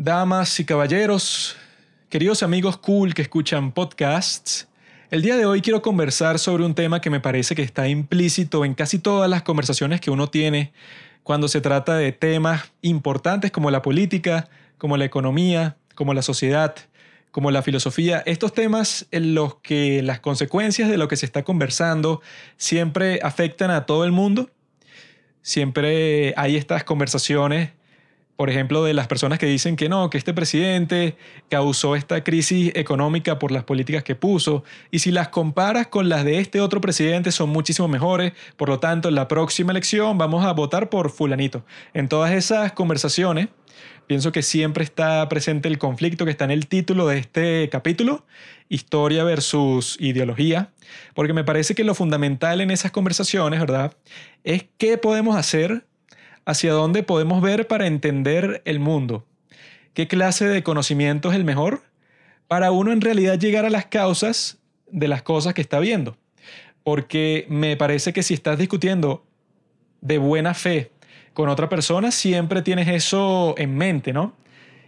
damas y caballeros, queridos amigos cool que escuchan podcasts, el día de hoy quiero conversar sobre un tema que me parece que está implícito en casi todas las conversaciones que uno tiene cuando se trata de temas importantes como la política, como la economía, como la sociedad, como la filosofía, estos temas en los que las consecuencias de lo que se está conversando siempre afectan a todo el mundo. Siempre hay estas conversaciones por ejemplo, de las personas que dicen que no, que este presidente causó esta crisis económica por las políticas que puso, y si las comparas con las de este otro presidente son muchísimo mejores, por lo tanto, en la próxima elección vamos a votar por fulanito. En todas esas conversaciones, pienso que siempre está presente el conflicto que está en el título de este capítulo, historia versus ideología, porque me parece que lo fundamental en esas conversaciones, ¿verdad? Es qué podemos hacer hacia dónde podemos ver para entender el mundo. ¿Qué clase de conocimiento es el mejor? Para uno en realidad llegar a las causas de las cosas que está viendo. Porque me parece que si estás discutiendo de buena fe con otra persona, siempre tienes eso en mente, ¿no?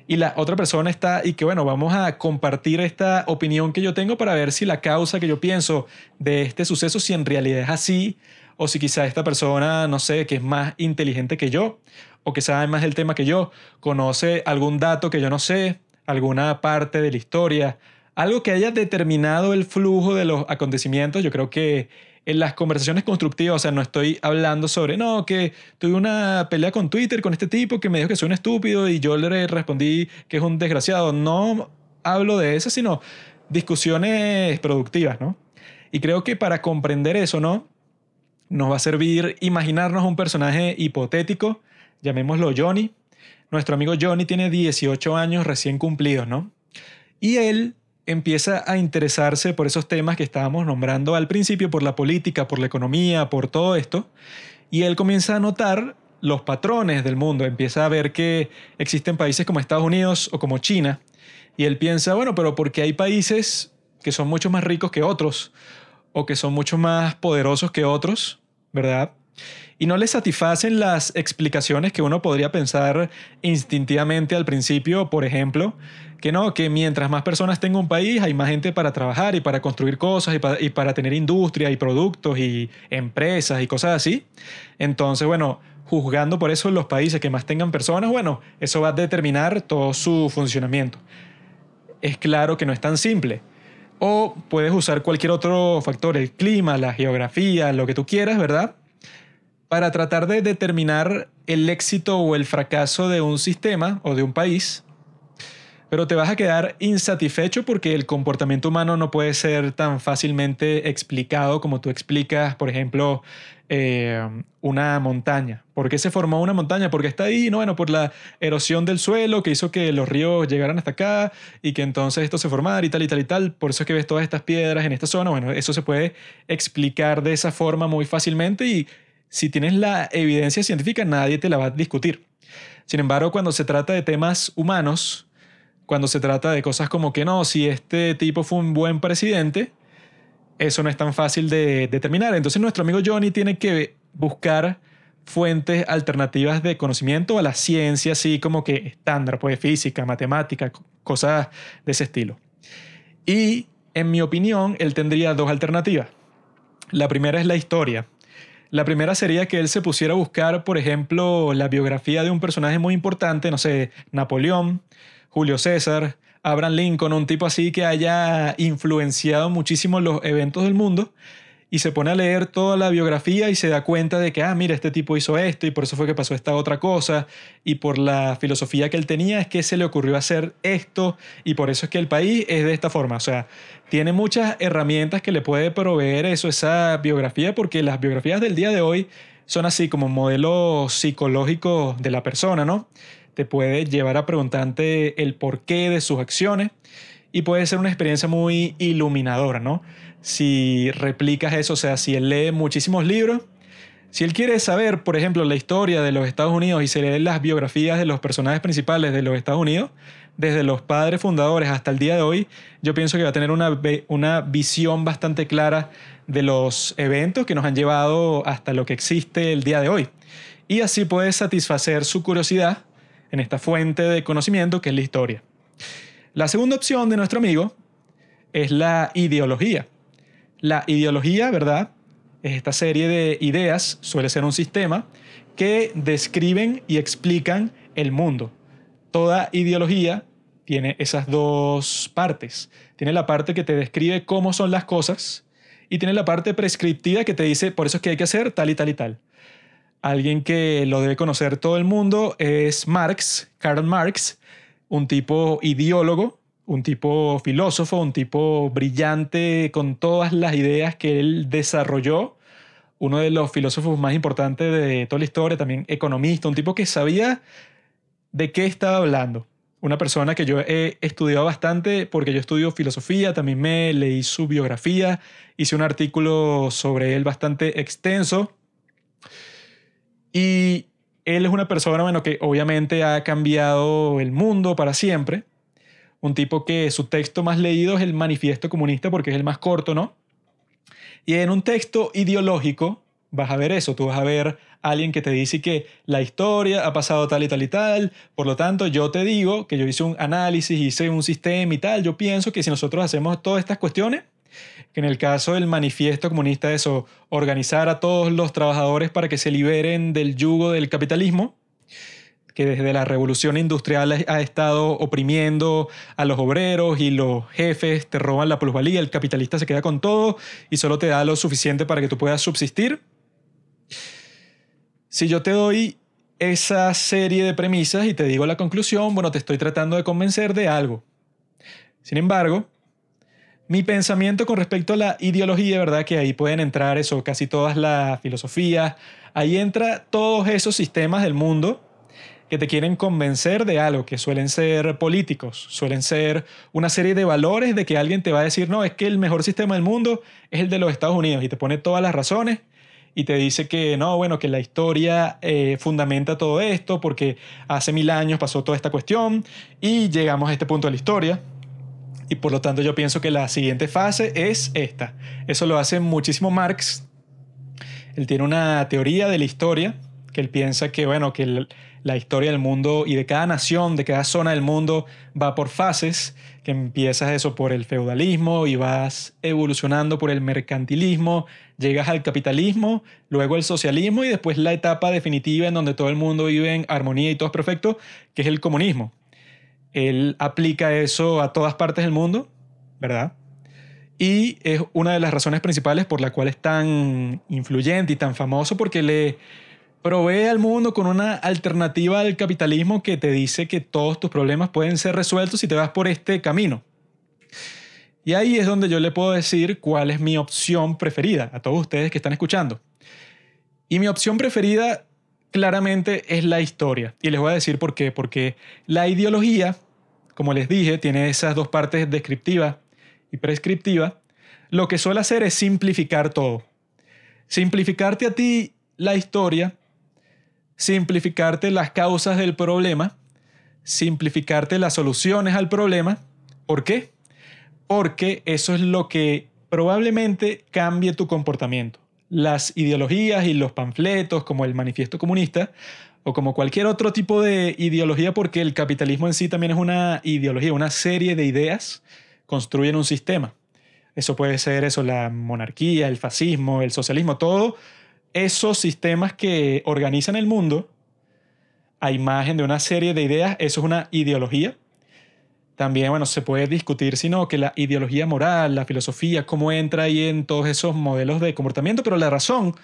Y la otra persona está, y que bueno, vamos a compartir esta opinión que yo tengo para ver si la causa que yo pienso de este suceso, si en realidad es así o si quizá esta persona, no sé, que es más inteligente que yo, o que sabe más del tema que yo, conoce algún dato que yo no sé, alguna parte de la historia, algo que haya determinado el flujo de los acontecimientos, yo creo que en las conversaciones constructivas, o sea, no estoy hablando sobre, no, que tuve una pelea con Twitter con este tipo que me dijo que soy un estúpido y yo le respondí que es un desgraciado. No hablo de eso, sino discusiones productivas, ¿no? Y creo que para comprender eso, ¿no? Nos va a servir imaginarnos un personaje hipotético, llamémoslo Johnny. Nuestro amigo Johnny tiene 18 años recién cumplidos, ¿no? Y él empieza a interesarse por esos temas que estábamos nombrando al principio, por la política, por la economía, por todo esto. Y él comienza a notar los patrones del mundo, empieza a ver que existen países como Estados Unidos o como China. Y él piensa, bueno, pero ¿por qué hay países que son mucho más ricos que otros? O que son mucho más poderosos que otros ¿verdad? Y no le satisfacen las explicaciones que uno podría pensar instintivamente al principio, por ejemplo, que no, que mientras más personas tenga un país, hay más gente para trabajar y para construir cosas y para, y para tener industria y productos y empresas y cosas así. Entonces, bueno, juzgando por eso los países que más tengan personas, bueno, eso va a determinar todo su funcionamiento. Es claro que no es tan simple. O puedes usar cualquier otro factor, el clima, la geografía, lo que tú quieras, ¿verdad? Para tratar de determinar el éxito o el fracaso de un sistema o de un país pero te vas a quedar insatisfecho porque el comportamiento humano no puede ser tan fácilmente explicado como tú explicas, por ejemplo, eh, una montaña. ¿Por qué se formó una montaña? Porque está ahí, no, bueno, por la erosión del suelo que hizo que los ríos llegaran hasta acá y que entonces esto se formara y tal y tal y tal. Por eso es que ves todas estas piedras en esta zona. Bueno, eso se puede explicar de esa forma muy fácilmente y si tienes la evidencia científica nadie te la va a discutir. Sin embargo, cuando se trata de temas humanos, cuando se trata de cosas como que no, si este tipo fue un buen presidente, eso no es tan fácil de determinar. Entonces nuestro amigo Johnny tiene que buscar fuentes alternativas de conocimiento a la ciencia, así como que estándar, pues física, matemática, cosas de ese estilo. Y en mi opinión, él tendría dos alternativas. La primera es la historia. La primera sería que él se pusiera a buscar, por ejemplo, la biografía de un personaje muy importante, no sé, Napoleón, Julio César, Abraham Lincoln, un tipo así que haya influenciado muchísimo los eventos del mundo y se pone a leer toda la biografía y se da cuenta de que, ah, mira, este tipo hizo esto y por eso fue que pasó esta otra cosa y por la filosofía que él tenía es que se le ocurrió hacer esto y por eso es que el país es de esta forma. O sea, tiene muchas herramientas que le puede proveer eso, esa biografía, porque las biografías del día de hoy son así como modelos psicológicos de la persona, ¿no? Te puede llevar a preguntarte el porqué de sus acciones y puede ser una experiencia muy iluminadora, ¿no? Si replicas eso, o sea, si él lee muchísimos libros, si él quiere saber, por ejemplo, la historia de los Estados Unidos y se lee las biografías de los personajes principales de los Estados Unidos, desde los padres fundadores hasta el día de hoy, yo pienso que va a tener una, una visión bastante clara de los eventos que nos han llevado hasta lo que existe el día de hoy. Y así puede satisfacer su curiosidad en esta fuente de conocimiento que es la historia. La segunda opción de nuestro amigo es la ideología. La ideología, ¿verdad? Es esta serie de ideas, suele ser un sistema, que describen y explican el mundo. Toda ideología tiene esas dos partes. Tiene la parte que te describe cómo son las cosas y tiene la parte prescriptiva que te dice por eso es que hay que hacer tal y tal y tal. Alguien que lo debe conocer todo el mundo es Marx, Karl Marx, un tipo ideólogo, un tipo filósofo, un tipo brillante con todas las ideas que él desarrolló, uno de los filósofos más importantes de toda la historia, también economista, un tipo que sabía de qué estaba hablando. Una persona que yo he estudiado bastante porque yo estudio filosofía, también me leí su biografía, hice un artículo sobre él bastante extenso y él es una persona, bueno, que obviamente ha cambiado el mundo para siempre. Un tipo que su texto más leído es el Manifiesto Comunista porque es el más corto, ¿no? Y en un texto ideológico vas a ver eso, tú vas a ver a alguien que te dice que la historia ha pasado tal y tal y tal, por lo tanto yo te digo que yo hice un análisis, hice un sistema y tal, yo pienso que si nosotros hacemos todas estas cuestiones, que en el caso del manifiesto comunista eso, organizar a todos los trabajadores para que se liberen del yugo del capitalismo, que desde la revolución industrial ha estado oprimiendo a los obreros y los jefes te roban la plusvalía, el capitalista se queda con todo y solo te da lo suficiente para que tú puedas subsistir. Si yo te doy esa serie de premisas y te digo la conclusión, bueno, te estoy tratando de convencer de algo. Sin embargo, mi pensamiento con respecto a la ideología, ¿verdad? Que ahí pueden entrar eso, casi todas las filosofías, ahí entra todos esos sistemas del mundo que te quieren convencer de algo, que suelen ser políticos, suelen ser una serie de valores de que alguien te va a decir, no, es que el mejor sistema del mundo es el de los Estados Unidos y te pone todas las razones y te dice que no, bueno, que la historia eh, fundamenta todo esto porque hace mil años pasó toda esta cuestión y llegamos a este punto de la historia y por lo tanto yo pienso que la siguiente fase es esta. Eso lo hace muchísimo Marx. Él tiene una teoría de la historia que él piensa que, bueno, que la historia del mundo y de cada nación, de cada zona del mundo va por fases, que empiezas eso por el feudalismo y vas evolucionando por el mercantilismo, llegas al capitalismo, luego el socialismo y después la etapa definitiva en donde todo el mundo vive en armonía y todo es perfecto, que es el comunismo. Él aplica eso a todas partes del mundo, ¿verdad? Y es una de las razones principales por la cual es tan influyente y tan famoso, porque le provee al mundo con una alternativa al capitalismo que te dice que todos tus problemas pueden ser resueltos si te vas por este camino. Y ahí es donde yo le puedo decir cuál es mi opción preferida a todos ustedes que están escuchando. Y mi opción preferida claramente es la historia. Y les voy a decir por qué. Porque la ideología, como les dije, tiene esas dos partes descriptiva y prescriptiva. Lo que suele hacer es simplificar todo. Simplificarte a ti la historia, simplificarte las causas del problema, simplificarte las soluciones al problema. ¿Por qué? Porque eso es lo que probablemente cambie tu comportamiento las ideologías y los panfletos como el manifiesto comunista o como cualquier otro tipo de ideología porque el capitalismo en sí también es una ideología, una serie de ideas construyen un sistema. Eso puede ser eso, la monarquía, el fascismo, el socialismo, todo esos sistemas que organizan el mundo a imagen de una serie de ideas, eso es una ideología también, bueno, se puede discutir, sino que la ideología moral, la filosofía, cómo entra ahí en todos esos modelos de comportamiento, pero la razón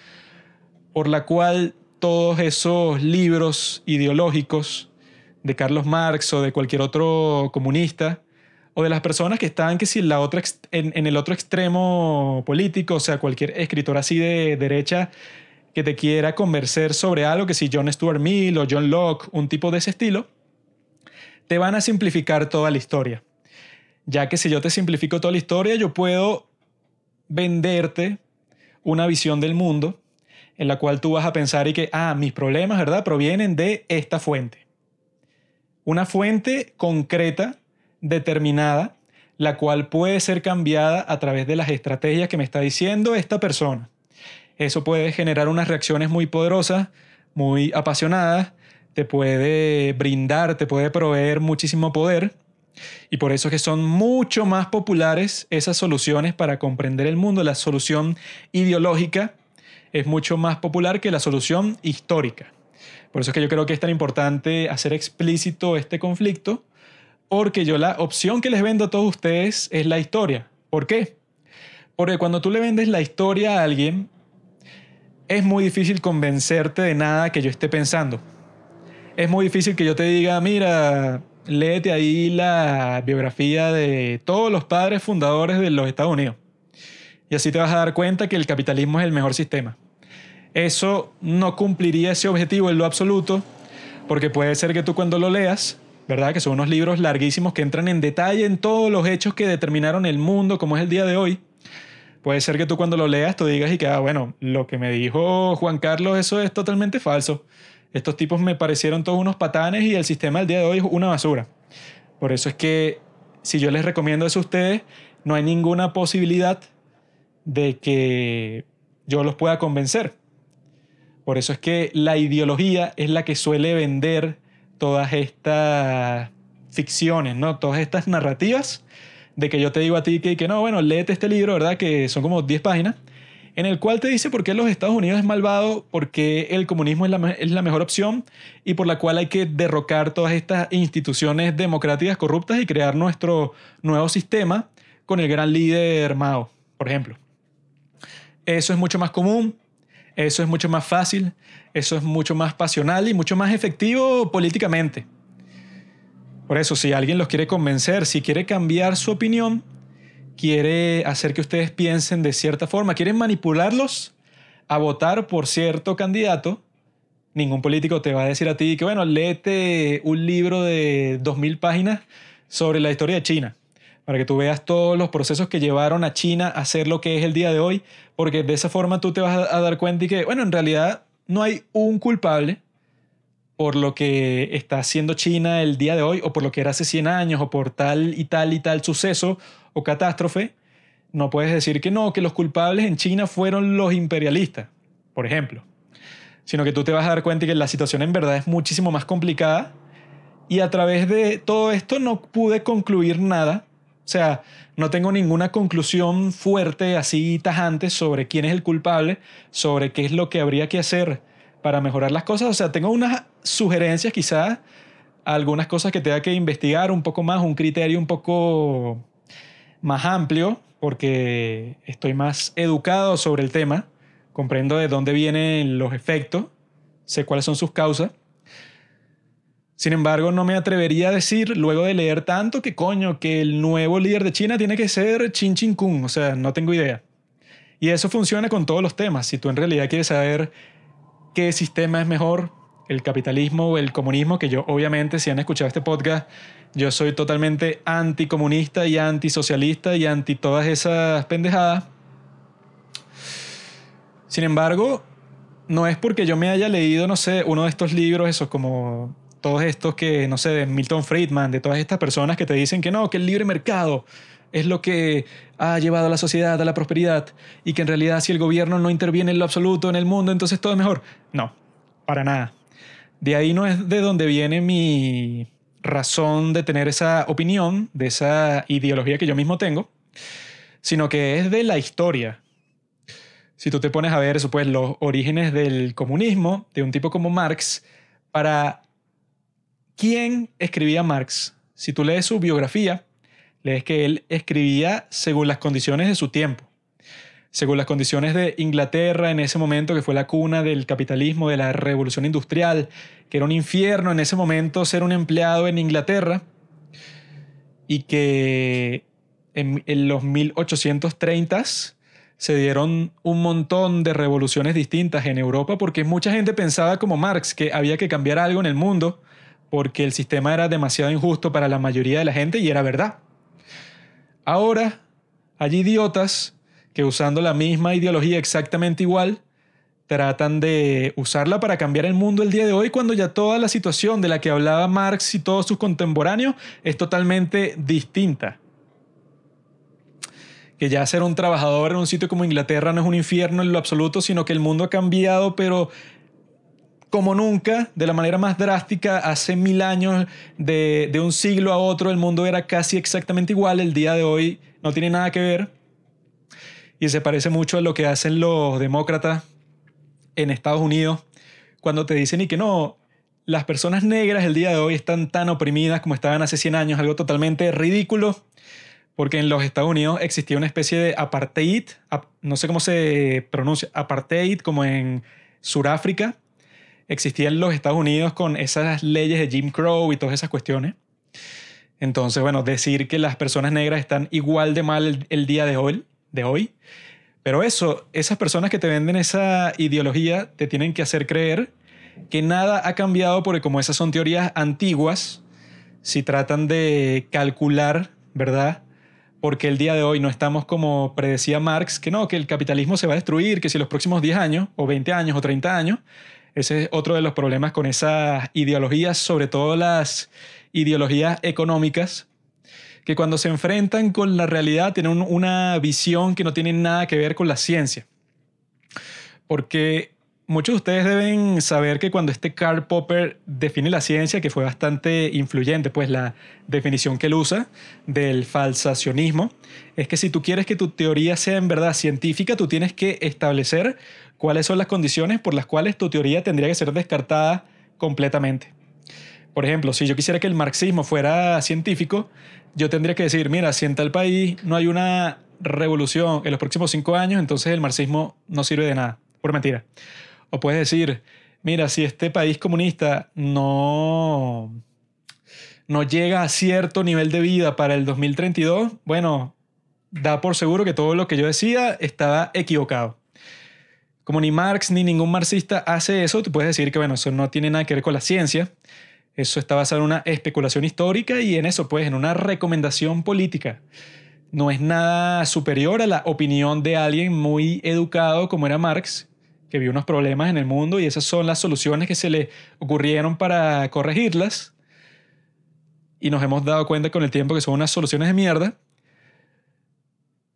por la cual todos esos libros ideológicos de Carlos Marx o de cualquier otro comunista, o de las personas que están que si la otra en, en, el otro extremo político, o sea, cualquier escritor así de derecha que te quiera convencer sobre algo, que si John Stuart Mill o John Locke, un tipo de ese estilo, te van a simplificar toda la historia. Ya que si yo te simplifico toda la historia, yo puedo venderte una visión del mundo en la cual tú vas a pensar y que, ah, mis problemas, ¿verdad? Provienen de esta fuente. Una fuente concreta, determinada, la cual puede ser cambiada a través de las estrategias que me está diciendo esta persona. Eso puede generar unas reacciones muy poderosas, muy apasionadas, te puede brindar, te puede proveer muchísimo poder. Y por eso es que son mucho más populares esas soluciones para comprender el mundo. La solución ideológica es mucho más popular que la solución histórica. Por eso es que yo creo que es tan importante hacer explícito este conflicto, porque yo la opción que les vendo a todos ustedes es la historia. ¿Por qué? Porque cuando tú le vendes la historia a alguien, es muy difícil convencerte de nada que yo esté pensando. Es muy difícil que yo te diga, mira, léete ahí la biografía de todos los padres fundadores de los Estados Unidos. Y así te vas a dar cuenta que el capitalismo es el mejor sistema. Eso no cumpliría ese objetivo en lo absoluto, porque puede ser que tú cuando lo leas, ¿verdad? Que son unos libros larguísimos que entran en detalle en todos los hechos que determinaron el mundo como es el día de hoy. Puede ser que tú cuando lo leas tú digas y que, ah, bueno, lo que me dijo Juan Carlos, eso es totalmente falso. Estos tipos me parecieron todos unos patanes y el sistema del día de hoy es una basura. Por eso es que si yo les recomiendo eso a ustedes, no hay ninguna posibilidad de que yo los pueda convencer. Por eso es que la ideología es la que suele vender todas estas ficciones, ¿no? Todas estas narrativas de que yo te digo a ti que, que no, bueno, léete este libro, ¿verdad? Que son como 10 páginas, en el cual te dice por qué los Estados Unidos es malvado, por qué el comunismo es la, es la mejor opción y por la cual hay que derrocar todas estas instituciones democráticas corruptas y crear nuestro nuevo sistema con el gran líder Mao, por ejemplo. Eso es mucho más común, eso es mucho más fácil, eso es mucho más pasional y mucho más efectivo políticamente. Por eso, si alguien los quiere convencer, si quiere cambiar su opinión, quiere hacer que ustedes piensen de cierta forma, quieren manipularlos a votar por cierto candidato, ningún político te va a decir a ti que, bueno, léete un libro de 2.000 páginas sobre la historia de China para que tú veas todos los procesos que llevaron a China a ser lo que es el día de hoy, porque de esa forma tú te vas a dar cuenta y que, bueno, en realidad no hay un culpable por lo que está haciendo China el día de hoy, o por lo que era hace 100 años, o por tal y tal y tal suceso o catástrofe. No puedes decir que no, que los culpables en China fueron los imperialistas, por ejemplo. Sino que tú te vas a dar cuenta que la situación en verdad es muchísimo más complicada. Y a través de todo esto no pude concluir nada o sea, no tengo ninguna conclusión fuerte, así tajante, sobre quién es el culpable, sobre qué es lo que habría que hacer para mejorar las cosas. O sea, tengo unas sugerencias quizás, algunas cosas que tenga que investigar un poco más, un criterio un poco más amplio, porque estoy más educado sobre el tema, comprendo de dónde vienen los efectos, sé cuáles son sus causas. Sin embargo, no me atrevería a decir, luego de leer tanto, que coño, que el nuevo líder de China tiene que ser Chin Chin Kung. O sea, no tengo idea. Y eso funciona con todos los temas. Si tú en realidad quieres saber qué sistema es mejor, el capitalismo o el comunismo, que yo obviamente, si han escuchado este podcast, yo soy totalmente anticomunista y antisocialista y anti todas esas pendejadas. Sin embargo, no es porque yo me haya leído, no sé, uno de estos libros, esos como todos estos que, no sé, de Milton Friedman, de todas estas personas que te dicen que no, que el libre mercado es lo que ha llevado a la sociedad a la prosperidad y que en realidad si el gobierno no interviene en lo absoluto en el mundo, entonces todo es mejor. No, para nada. De ahí no es de donde viene mi razón de tener esa opinión, de esa ideología que yo mismo tengo, sino que es de la historia. Si tú te pones a ver eso, pues los orígenes del comunismo, de un tipo como Marx, para ¿Quién escribía Marx? Si tú lees su biografía, lees que él escribía según las condiciones de su tiempo, según las condiciones de Inglaterra en ese momento, que fue la cuna del capitalismo, de la revolución industrial, que era un infierno en ese momento ser un empleado en Inglaterra, y que en, los 1830s se dieron un montón de revoluciones distintas en Europa porque mucha gente pensaba como Marx que había que cambiar algo en el mundo porque el sistema era demasiado injusto para la mayoría de la gente y era verdad. Ahora hay idiotas que usando la misma ideología exactamente igual, tratan de usarla para cambiar el mundo el día de hoy cuando ya toda la situación de la que hablaba Marx y todos sus contemporáneos es totalmente distinta. Que ya ser un trabajador en un sitio como Inglaterra no es un infierno en lo absoluto, sino que el mundo ha cambiado, pero como nunca, de la manera más drástica, hace mil años, de, de un siglo a otro, el mundo era casi exactamente igual, el día de hoy no tiene nada que ver. Y se parece mucho a lo que hacen los demócratas en Estados Unidos cuando te dicen y que no, las personas negras el día de hoy están tan oprimidas como estaban hace 100 años, algo totalmente ridículo, porque en los Estados Unidos existía una especie de apartheid, no sé cómo se pronuncia, apartheid como en Sudáfrica, existía en los Estados Unidos con esas leyes de Jim Crow y todas esas cuestiones. Entonces, bueno, decir que las personas negras están igual de mal el, día de hoy, de hoy, pero eso, esas personas que te venden esa ideología te tienen que hacer creer que nada ha cambiado porque como esas son teorías antiguas, si tratan de calcular, ¿verdad? Porque el día de hoy no estamos como predecía Marx, que no, que el capitalismo se va a destruir, que si los próximos 10 años, o 20 años, o 30 años, ese es otro de los problemas con esas ideologías, sobre todo las ideologías económicas, que cuando se enfrentan con la realidad tienen una visión que no tiene nada que ver con la ciencia. Porque Muchos de ustedes deben saber que cuando este Karl Popper define la ciencia, que fue bastante influyente, pues la definición que él usa del falsacionismo, es que si tú quieres que tu teoría sea en verdad científica, tú tienes que establecer cuáles son las condiciones por las cuales tu teoría tendría que ser descartada completamente. Por ejemplo, si yo quisiera que el marxismo fuera científico, yo tendría que decir, mira, si en tal país no hay una revolución en los próximos cinco años, entonces el marxismo no sirve de nada. Por mentira. O puedes decir, mira, si este país comunista no, no llega a cierto nivel de vida para el 2032, bueno, da por seguro que todo lo que yo decía estaba equivocado. Como ni Marx ni ningún marxista hace eso, tú puedes decir que bueno, eso no tiene nada que ver con la ciencia. Eso está basado en una especulación histórica y en eso, pues, en una recomendación política. No es nada superior a la opinión de alguien muy educado como era Marx, que vio unos problemas en el mundo y esas son las soluciones que se le ocurrieron para corregirlas. Y nos hemos dado cuenta con el tiempo que son unas soluciones de mierda.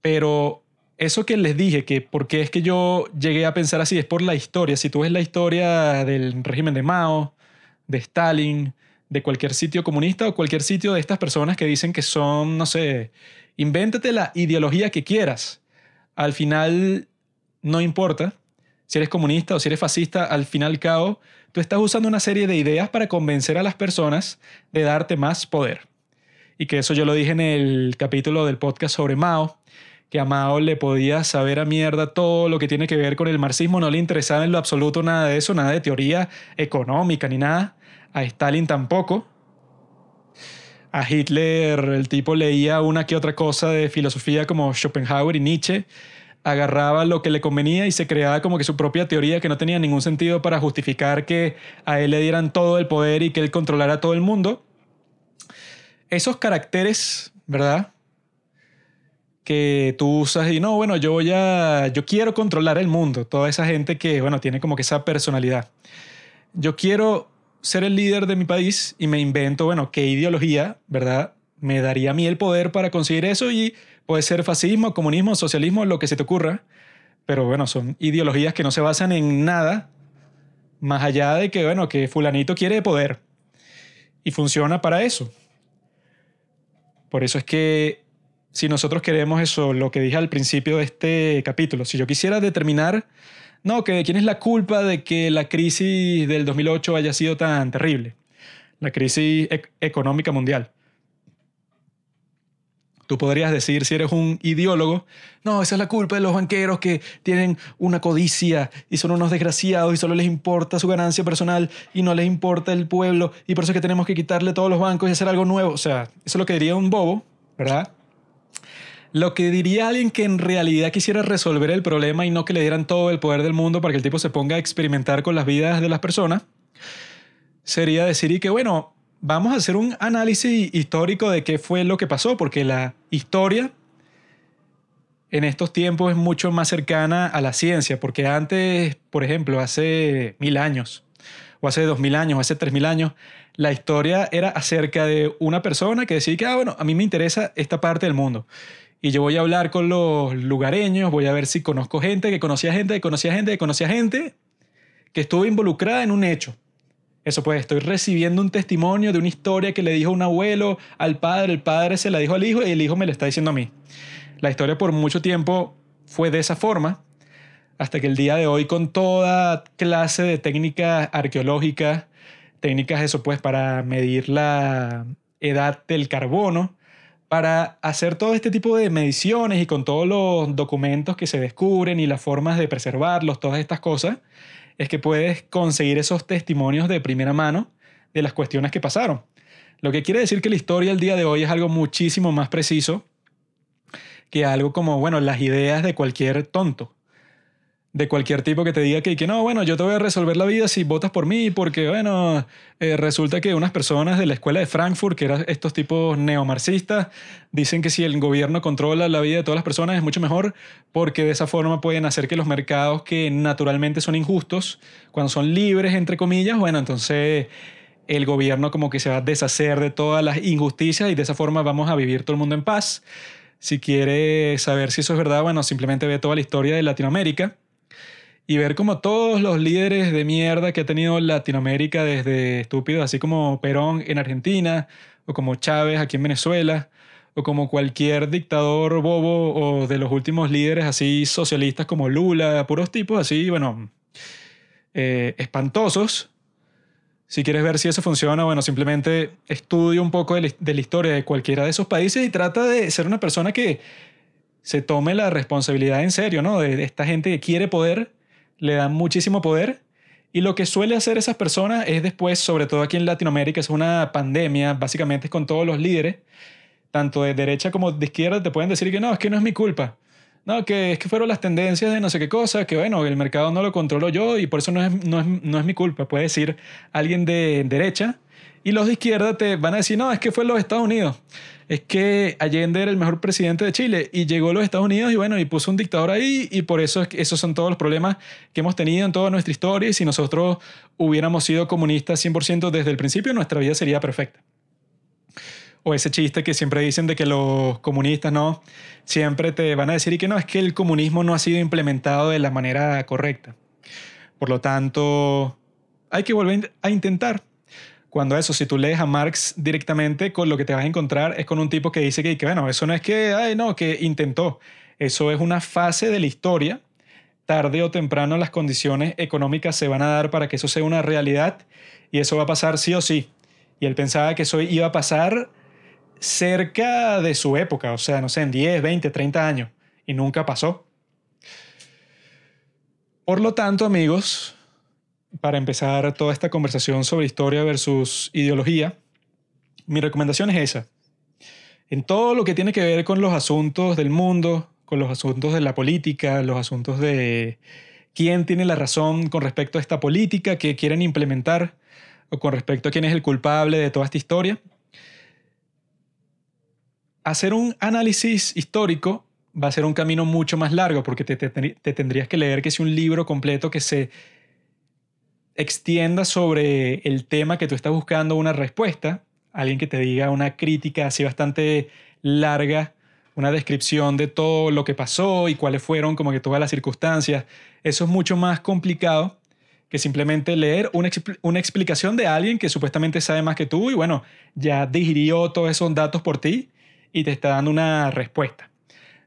Pero eso que les dije, que por qué es que yo llegué a pensar así, es por la historia. Si tú ves la historia del régimen de Mao, de Stalin, de cualquier sitio comunista o cualquier sitio de estas personas que dicen que son, no sé, invéntate la ideología que quieras. Al final no importa si eres comunista o si eres fascista, al fin y al cabo, tú estás usando una serie de ideas para convencer a las personas de darte más poder. Y que eso yo lo dije en el capítulo del podcast sobre Mao, que Mao le podía saber a mierda todo lo que tiene que ver con el marxismo, no le interesaba en lo absoluto nada de eso, nada de teoría económica ni nada. A Stalin tampoco. A Hitler el tipo leía una que otra cosa de filosofía como Schopenhauer y Nietzsche, agarraba lo que le convenía y se creaba como que su propia teoría que no tenía ningún sentido para justificar que a él le dieran todo el poder y que él controlara todo el mundo. Esos caracteres, ¿verdad? Que tú usas y no, bueno, yo voy a, yo quiero controlar el mundo. Toda esa gente que, bueno, tiene como que esa personalidad. Yo quiero ser el líder de mi país y me invento, bueno, qué ideología, ¿verdad? Me daría a mí el poder para conseguir eso y Puede ser fascismo, comunismo, socialismo, lo que se te ocurra, pero bueno, son ideologías que no se basan en nada más allá de que, bueno, que fulanito quiere poder y funciona para eso. Por eso es que si nosotros queremos eso, lo que dije al principio de este capítulo, si yo quisiera determinar, no, que quién es la culpa de que la crisis del 2008 haya sido tan terrible, la crisis económica mundial. Tú podrías decir, si eres un ideólogo, no, esa es la culpa de los banqueros que tienen una codicia y son unos desgraciados y solo les importa su ganancia personal y no les importa el pueblo y por eso es que tenemos que quitarle todos los bancos y hacer algo nuevo. O sea, eso es lo que diría un bobo, ¿verdad? Lo que diría alguien que en realidad quisiera resolver el problema y no que le dieran todo el poder del mundo para que el tipo se ponga a experimentar con las vidas de las personas, sería decir y que, bueno, vamos a hacer un análisis histórico de qué fue lo que pasó, porque la historia en estos tiempos es mucho más cercana a la ciencia, porque antes, por ejemplo, hace mil años, o hace dos mil años, o hace tres mil años, la historia era acerca de una persona que decía que, ah, bueno, a mí me interesa esta parte del mundo. Y yo voy a hablar con los lugareños, voy a ver si conozco gente que conocía gente, que conocía gente, que conocía gente, que estuvo involucrada en un hecho. Eso pues, estoy recibiendo un testimonio de una historia que le dijo un abuelo al padre, el padre se la dijo al hijo y el hijo me lo está diciendo a mí. La historia por mucho tiempo fue de esa forma, hasta que el día de hoy con toda clase de técnicas arqueológicas, técnicas eso pues para medir la edad del carbono, para hacer todo este tipo de mediciones y con todos los documentos que se descubren y las formas de preservarlos, todas estas cosas, es que puedes conseguir esos testimonios de primera mano de las cuestiones que pasaron. Lo que quiere decir que la historia el día de hoy es algo muchísimo más preciso que algo como, bueno, las ideas de cualquier tonto de cualquier tipo que te diga que, que no, bueno, yo te voy a resolver la vida si votas por mí, porque, bueno, eh, resulta que unas personas de la escuela de Frankfurt, que eran estos tipos neomarxistas, dicen que si el gobierno controla la vida de todas las personas es mucho mejor, porque de esa forma pueden hacer que los mercados que naturalmente son injustos, cuando son libres, entre comillas, bueno, entonces el gobierno como que se va a deshacer de todas las injusticias y de esa forma vamos a vivir todo el mundo en paz. Si quiere saber si eso es verdad, bueno, simplemente ve toda la historia de Latinoamérica y ver como todos los líderes de mierda que ha tenido Latinoamérica desde estúpidos, así como Perón en Argentina, o como Chávez aquí en Venezuela, o como cualquier dictador bobo o de los últimos líderes así socialistas como Lula, puros tipos así, bueno, eh, espantosos. Si quieres ver si eso funciona, bueno, simplemente estudia un poco de la, de la historia de cualquiera de esos países y trata de ser una persona que se tome la responsabilidad en serio, ¿no? De esta gente que quiere poder le dan muchísimo poder. Y lo que suele hacer esas personas es después, sobre todo aquí en Latinoamérica, es una pandemia, básicamente es con todos los líderes, tanto de derecha como de izquierda, te pueden decir que no, es que no es mi culpa. No, que es que fueron las tendencias de no sé qué cosa, que bueno, el mercado no lo controlo yo y por eso no es, no es, no es mi culpa. Puede decir alguien de derecha y los de izquierda te van a decir, no, es que fue los Estados Unidos es que Allende era el mejor presidente de Chile y llegó a los Estados Unidos y bueno, y puso un dictador ahí y por eso esos son todos los problemas que hemos tenido en toda nuestra historia y si nosotros hubiéramos sido comunistas 100% desde el principio, nuestra vida sería perfecta. O ese chiste que siempre dicen de que los comunistas no, siempre te van a decir y que no, es que el comunismo no ha sido implementado de la manera correcta. Por lo tanto, hay que volver a intentar cuando eso, si tú lees a Marx directamente, con lo que te vas a encontrar es con un tipo que dice que, que bueno, eso no es que, ay, no, que intentó. Eso es una fase de la historia. Tarde o temprano las condiciones económicas se van a dar para que eso sea una realidad y eso va a pasar sí o sí. Y él pensaba que eso iba a pasar cerca de su época, o sea, no sé, en 10, 20, 30 años. Y nunca pasó. Por lo tanto, amigos, para empezar toda esta conversación sobre historia versus ideología, mi recomendación es esa. En todo lo que tiene que ver con los asuntos del mundo, con los asuntos de la política, los asuntos de quién tiene la razón con respecto a esta política que quieren implementar o con respecto a quién es el culpable de toda esta historia, hacer un análisis histórico va a ser un camino mucho más largo porque te, te tendrías que leer que es un libro completo que se extienda sobre el tema que tú estás buscando una respuesta, alguien que te diga una crítica así bastante larga, una descripción de todo lo que pasó y cuáles fueron como que todas las circunstancias, eso es mucho más complicado que simplemente leer una, una explicación de alguien que supuestamente sabe más que tú y bueno, ya digirió todos esos datos por ti y te está dando una respuesta.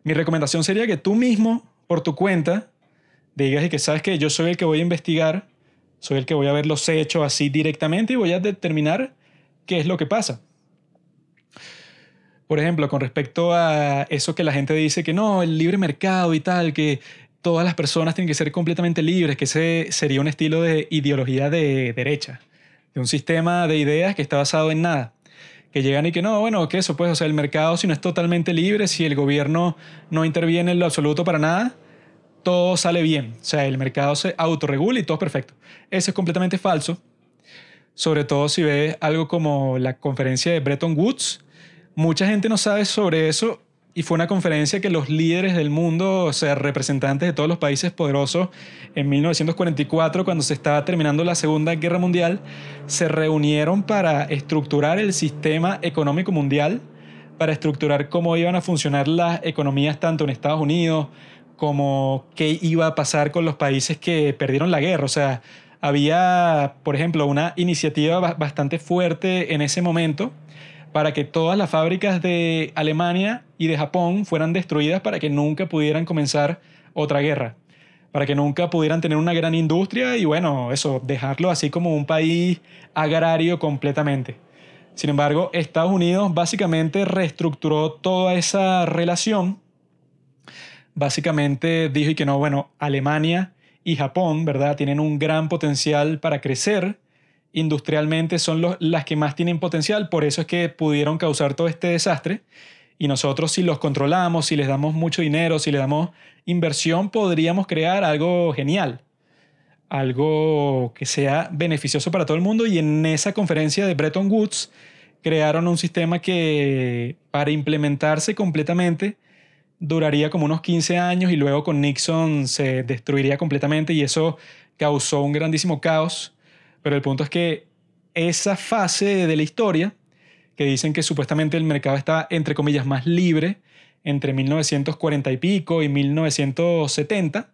Mi recomendación sería que tú mismo, por tu cuenta, digas y que sabes que yo soy el que voy a investigar soy el que voy a ver los hechos así directamente y voy a determinar qué es lo que pasa. Por ejemplo, con respecto a eso que la gente dice que no, el libre mercado y tal, que todas las personas tienen que ser completamente libres, que ese sería un estilo de ideología de derecha, de un sistema de ideas que está basado en nada. Que llegan y que no, bueno, que eso, pues, o el mercado si no es totalmente libre, si el gobierno no interviene en lo absoluto para nada, todo sale bien. O sea, el mercado se autorregula y todo es perfecto. Eso es completamente falso. Sobre todo si ves algo como la conferencia de Bretton Woods. Mucha gente no sabe sobre eso y fue una conferencia que los líderes del mundo, o sea, representantes de todos los países poderosos, en 1944, cuando se estaba terminando la Segunda Guerra Mundial, se reunieron para estructurar el sistema económico mundial, para estructurar cómo iban a funcionar las economías tanto en Estados Unidos, como qué iba a pasar con los países que perdieron la guerra. O sea, había, por ejemplo, una iniciativa bastante fuerte en ese momento para que todas las fábricas de Alemania y de Japón fueran destruidas para que nunca pudieran comenzar otra guerra, para que nunca pudieran tener una gran industria y bueno, eso, dejarlo así como un país agrario completamente. Sin embargo, Estados Unidos básicamente reestructuró toda esa relación. Básicamente dijo y que no, bueno, Alemania y Japón, ¿verdad? Tienen un gran potencial para crecer industrialmente son las que más tienen potencial, por eso es que pudieron causar todo este desastre. Y nosotros si los controlamos, si les damos mucho dinero, si les damos inversión, podríamos crear algo genial, algo que sea beneficioso para todo el mundo. Y en esa conferencia de Bretton Woods crearon un sistema que para implementarse completamente duraría como unos 15 años y luego con Nixon se destruiría completamente y eso causó un grandísimo caos pero el punto es que esa fase de la historia, que dicen que supuestamente el mercado está, entre comillas, más libre entre 1940 y pico y 1970,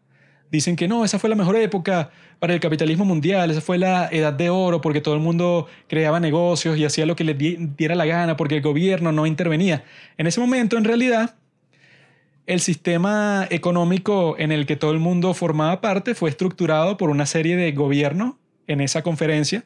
dicen que no, esa fue la mejor época para el capitalismo mundial, esa fue la edad de oro porque todo el mundo creaba negocios y hacía lo que le diera la gana porque el gobierno no intervenía. En ese momento, en realidad, el sistema económico en el que todo el mundo formaba parte fue estructurado por una serie de gobiernos en esa conferencia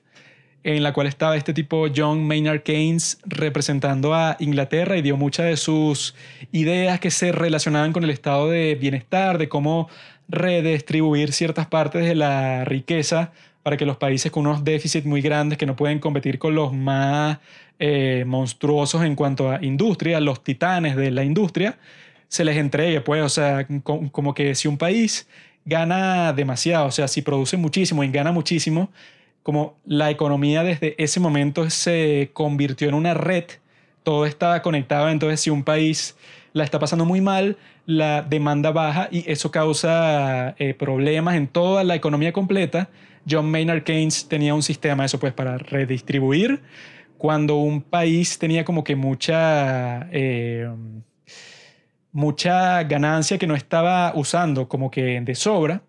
en la cual estaba este tipo John Maynard Keynes representando a Inglaterra y dio muchas de sus ideas que se relacionaban con el estado de bienestar, de cómo redistribuir ciertas partes de la riqueza para que los países con unos déficits muy grandes que no pueden competir con los más eh, monstruosos en cuanto a industria, los titanes de la industria, se les entregue, pues, o sea, como que si un país gana demasiado, o sea, si produce muchísimo y gana muchísimo, como la economía desde ese momento se convirtió en una red, todo está conectado, entonces si un país la está pasando muy mal, la demanda baja y eso causa eh, problemas en toda la economía completa. John Maynard Keynes tenía un sistema eso pues para redistribuir. Cuando un país tenía como que mucha... Eh, mucha ganancia que no estaba usando como que de sobra,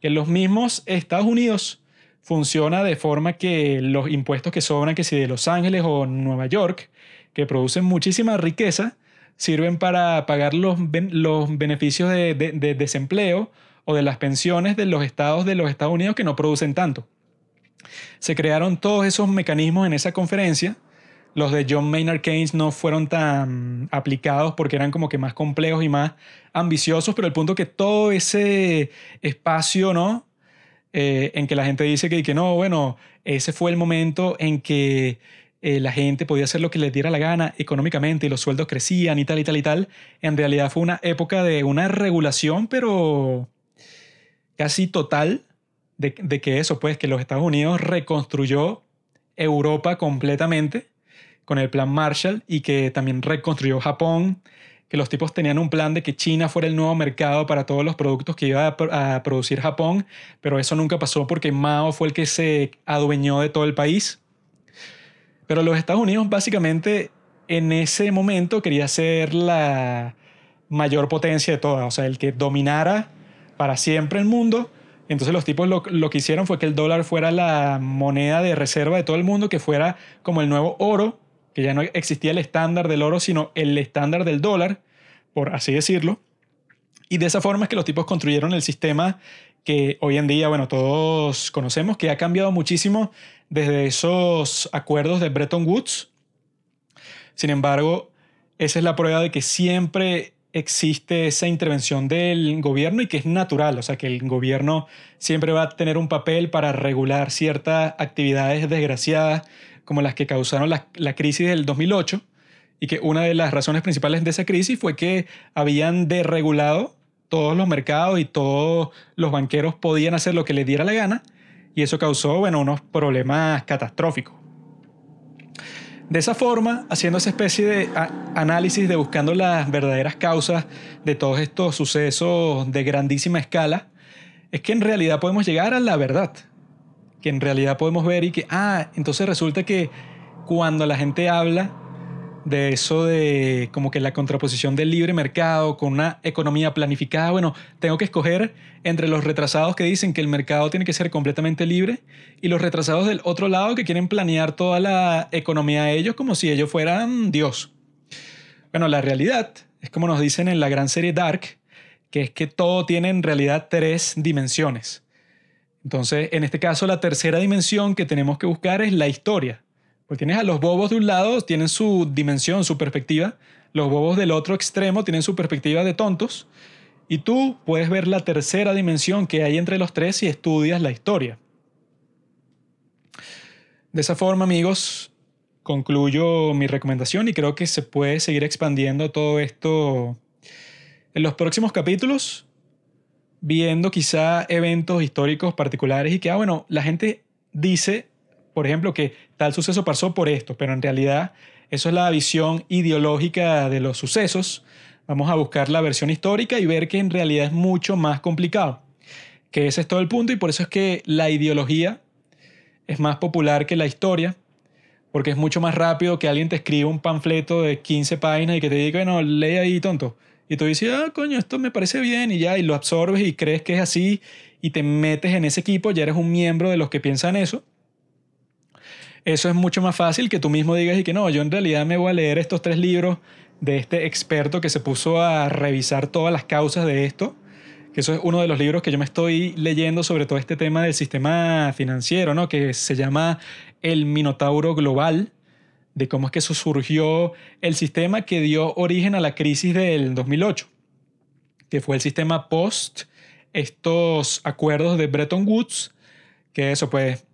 que en los mismos Estados Unidos funciona de forma que los impuestos que sobran, que si de Los Ángeles o Nueva York, que producen muchísima riqueza, sirven para pagar los, los beneficios de, de desempleo o de las pensiones de los estados de los Estados Unidos que no producen tanto. Se crearon todos esos mecanismos en esa conferencia los de John Maynard Keynes no fueron tan aplicados porque eran como que más complejos y más ambiciosos, pero el punto que todo ese espacio, ¿no? Eh, en que la gente dice que, que, no, bueno, ese fue el momento en que eh, la gente podía hacer lo que les diera la gana económicamente y los sueldos crecían y tal y tal y tal. En realidad fue una época de una regulación, pero casi total, de, de que eso, pues, que los Estados Unidos reconstruyó Europa completamente con el plan Marshall y que también reconstruyó Japón, que los tipos tenían un plan de que China fuera el nuevo mercado para todos los productos que iba a, producir Japón, pero eso nunca pasó porque Mao fue el que se adueñó de todo el país. Pero los Estados Unidos básicamente en ese momento quería ser la mayor potencia de todas, o sea, el que dominara para siempre el mundo. Entonces los tipos lo, lo, que hicieron fue que el dólar fuera la moneda de reserva de todo el mundo, que fuera como el nuevo oro, que ya no existía el estándar del oro, sino el estándar del dólar, por así decirlo. Y de esa forma es que los tipos construyeron el sistema que hoy en día, bueno, todos conocemos, que ha cambiado muchísimo desde esos acuerdos de Bretton Woods. Sin embargo, esa es la prueba de que siempre existe esa intervención del gobierno y que es natural, o sea, que el gobierno siempre va a tener un papel para regular ciertas actividades desgraciadas como las que causaron la, crisis del 2008 y que una de las razones principales de esa crisis fue que habían deregulado todos los mercados y todos los banqueros podían hacer lo que les diera la gana y eso causó, bueno, unos problemas catastróficos. De esa forma, haciendo esa especie de análisis de buscando las verdaderas causas de todos estos sucesos de grandísima escala, es que en realidad podemos llegar a la verdad que en realidad podemos ver y que, ah, entonces resulta que cuando la gente habla de eso de como que la contraposición del libre mercado con una economía planificada. Bueno, tengo que escoger entre los retrasados que dicen que el mercado tiene que ser completamente libre y los retrasados del otro lado que quieren planear toda la economía de ellos como si ellos fueran Dios. Bueno, la realidad es como nos dicen en la gran serie Dark, que es que todo tiene en realidad tres dimensiones. Entonces, en este caso, la tercera dimensión que tenemos que buscar es la historia. Pues tienes a los bobos de un lado, tienen su dimensión, su perspectiva. Los bobos del otro extremo tienen su perspectiva de tontos. Y tú puedes ver la tercera dimensión que hay entre los tres si estudias la historia. De esa forma, amigos, concluyo mi recomendación y creo que se puede seguir expandiendo todo esto en los próximos capítulos, viendo quizá eventos históricos particulares y que, ah, bueno, la gente dice por ejemplo, que tal suceso pasó por esto, pero en realidad eso es la visión ideológica de los sucesos. Vamos a buscar la versión histórica y ver que en realidad es mucho más complicado. Que ese es todo el punto y por eso es que la ideología es más popular que la historia, porque es mucho más rápido que alguien te escriba un panfleto de 15 páginas y que te diga, no, lee ahí, tonto. Y tú dices, ah, coño, esto me parece bien y ya, y lo absorbes y crees que es así y te metes en ese equipo, ya eres un miembro de los que piensan eso eso es mucho más fácil que tú mismo digas y que no, yo en realidad me voy a leer estos tres libros de este experto que se puso a revisar todas las causas de esto, que eso es uno de los libros que yo me estoy leyendo sobre todo este tema del sistema financiero, ¿no? que se llama El Minotauro Global, de cómo es que eso surgió el sistema que dio origen a la crisis del 2008, que fue el sistema post estos acuerdos de Bretton Woods, que eso pues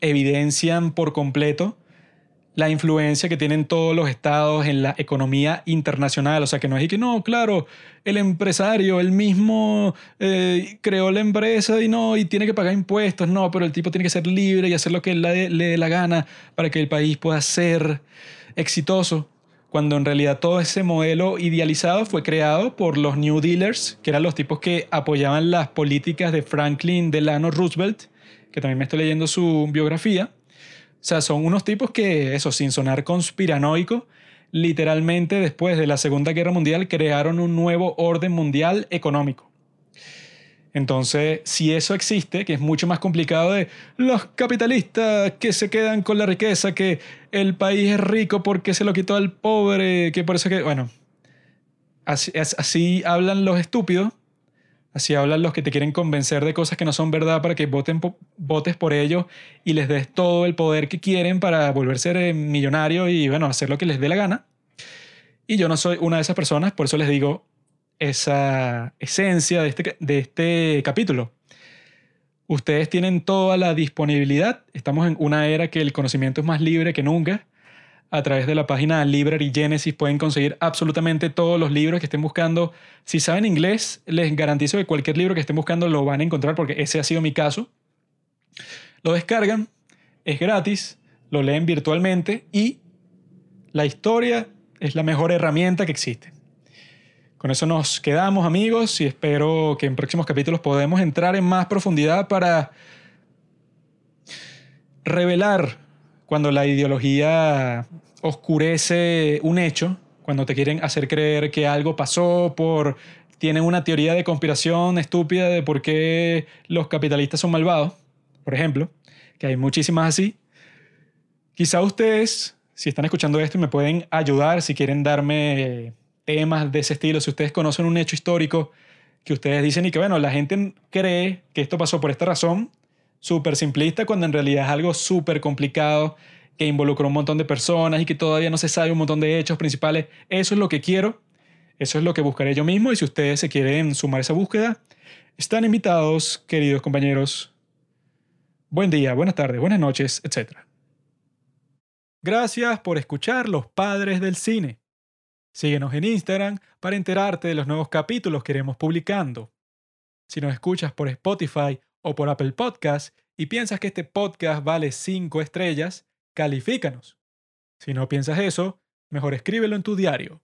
evidencian por completo la influencia que tienen todos los estados en la economía internacional. O sea, que no es que no, claro, el empresario, él mismo eh, creó la empresa y no, y tiene que pagar impuestos, no, pero el tipo tiene que ser libre y hacer lo que le, le dé la gana para que el país pueda ser exitoso. Cuando en realidad todo ese modelo idealizado fue creado por los New Dealers, que eran los tipos que apoyaban las políticas de Franklin Delano Roosevelt que también me estoy leyendo su biografía. Sea, son unos tipos que, eso, sin sonar conspiranoico, literalmente después de la Segunda Guerra Mundial crearon un nuevo orden mundial económico. Entonces, si eso existe, que es mucho más complicado de los capitalistas que se quedan con la riqueza, que el país es rico porque se lo quitó al pobre, que por eso que, bueno, así hablan los estúpidos, Así hablan los que te quieren convencer de cosas que no son verdad para que voten votes por ellos y les des todo el poder que quieren para volverse eh, millonario y bueno, hacer lo que les dé la gana. Y yo no soy una de esas personas, por eso les digo esa esencia de este, de este capítulo. Ustedes tienen toda la disponibilidad, estamos en una era que el conocimiento es más libre que nunca a través de la página Library Genesis pueden conseguir absolutamente todos los libros que estén buscando. Si saben inglés, les garantizo que cualquier libro que estén buscando lo van a encontrar porque ese ha sido mi caso. Lo descargan, es gratis, lo leen virtualmente y la historia es la mejor herramienta que existe. Con eso nos quedamos amigos y espero que en próximos capítulos podamos entrar en más profundidad para revelar cuando la ideología oscurece un hecho, cuando te quieren hacer creer que algo pasó por... Tienen una teoría de conspiración estúpida de por qué los capitalistas son malvados, por ejemplo, que hay muchísimas así. Quizá ustedes, si están escuchando esto, me pueden ayudar si quieren darme temas de ese estilo, si ustedes conocen un hecho histórico que ustedes dicen y que, bueno, la gente cree que esto pasó por esta razón, súper simplista cuando en realidad es algo súper complicado que involucra un montón de personas y que todavía no se sabe un montón de hechos principales. Eso es lo que quiero, eso es lo que buscaré yo mismo y si ustedes se quieren sumar a esa búsqueda, están invitados, queridos compañeros. Buen día, buenas tardes, buenas noches, etc. Gracias por escuchar Los Padres del Cine. Síguenos en Instagram para enterarte de los nuevos capítulos que iremos publicando. Si nos escuchas por Spotify o por Apple Podcast y piensas que este podcast vale 5 estrellas, califícanos. Si no piensas eso, mejor escríbelo en tu diario.